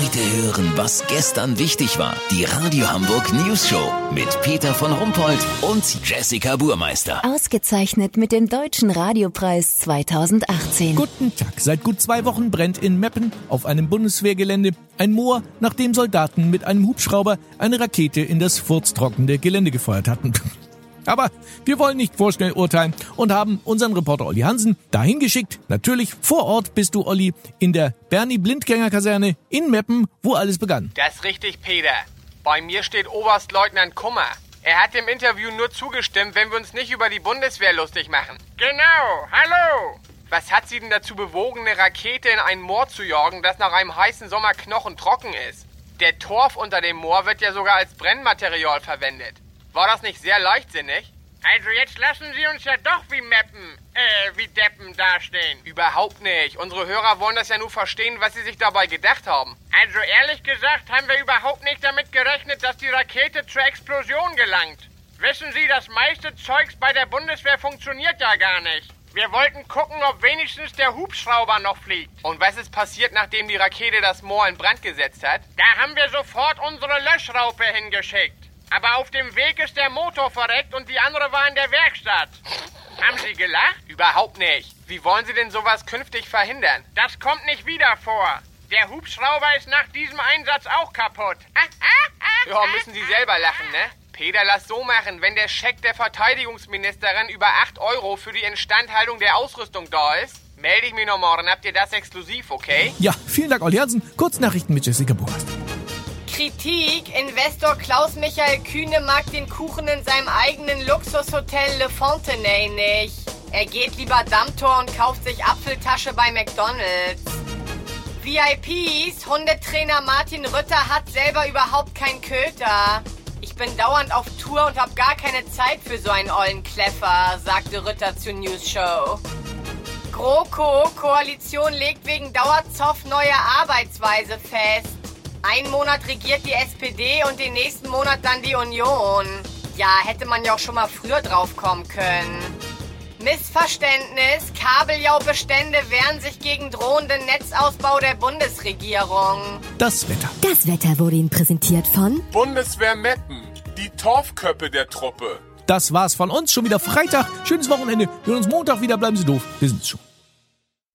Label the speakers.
Speaker 1: Heute hören, was gestern wichtig war. Die Radio Hamburg News Show mit Peter von Rumpold und Jessica Burmeister.
Speaker 2: Ausgezeichnet mit dem Deutschen Radiopreis 2018.
Speaker 3: Guten Tag. Seit gut zwei Wochen brennt in Meppen auf einem Bundeswehrgelände ein Moor, nachdem Soldaten mit einem Hubschrauber eine Rakete in das furztrockende Gelände gefeuert hatten. Aber wir wollen nicht vorschnell urteilen und haben unseren Reporter Olli Hansen dahin geschickt. Natürlich vor Ort bist du, Olli, in der Bernie Blindgänger Kaserne in Meppen, wo alles begann.
Speaker 4: Das ist richtig, Peter. Bei mir steht Oberstleutnant Kummer. Er hat dem Interview nur zugestimmt, wenn wir uns nicht über die Bundeswehr lustig machen. Genau, hallo! Was hat Sie denn dazu bewogen, eine Rakete in ein Moor zu jagen, das nach einem heißen Sommer knochentrocken ist? Der Torf unter dem Moor wird ja sogar als Brennmaterial verwendet. War das nicht sehr leichtsinnig? Also jetzt lassen Sie uns ja doch wie Meppen, äh, wie Deppen dastehen. Überhaupt nicht. Unsere Hörer wollen das ja nur verstehen, was sie sich dabei gedacht haben. Also ehrlich gesagt haben wir überhaupt nicht damit gerechnet, dass die Rakete zur Explosion gelangt. Wissen Sie, das meiste Zeugs bei der Bundeswehr funktioniert ja gar nicht. Wir wollten gucken, ob wenigstens der Hubschrauber noch fliegt. Und was ist passiert, nachdem die Rakete das Moor in Brand gesetzt hat? Da haben wir sofort unsere Löschraupe hingeschickt. Aber auf dem Weg ist der Motor verreckt und die andere war in der Werkstatt. Haben Sie gelacht? Überhaupt nicht. Wie wollen Sie denn sowas künftig verhindern? Das kommt nicht wieder vor. Der Hubschrauber ist nach diesem Einsatz auch kaputt. Ja, müssen Sie selber lachen, ne? Peter, lass so machen. Wenn der Scheck der Verteidigungsministerin über 8 Euro für die Instandhaltung der Ausrüstung da ist, melde ich mich noch morgen. Habt ihr das exklusiv, okay?
Speaker 3: Ja, vielen Dank, Olli Hansen. Kurznachrichten mit Jessica Burmeister.
Speaker 5: Kritik. Investor Klaus-Michael Kühne mag den Kuchen in seinem eigenen Luxushotel Le Fontenay nicht. Er geht lieber Dammtor und kauft sich Apfeltasche bei McDonalds. VIPs, Hundetrainer Martin Rütter hat selber überhaupt keinen Köter. Ich bin dauernd auf Tour und hab gar keine Zeit für so einen ollen Kleffer, sagte Rütter zur News Show. GroKo, Koalition legt wegen Dauerzoff neue Arbeitsweise fest. Einen Monat regiert die SPD und den nächsten Monat dann die Union. Ja, hätte man ja auch schon mal früher drauf kommen können. Missverständnis. Kabeljaubestände wehren sich gegen drohenden Netzausbau der Bundesregierung.
Speaker 3: Das Wetter.
Speaker 2: Das Wetter wurde Ihnen präsentiert von
Speaker 6: Bundeswehr Meppen, die Torfköppe der Truppe.
Speaker 3: Das war's von uns. Schon wieder Freitag. Schönes Wochenende. Wir hören uns Montag wieder. Bleiben Sie doof. Wir sind's schon.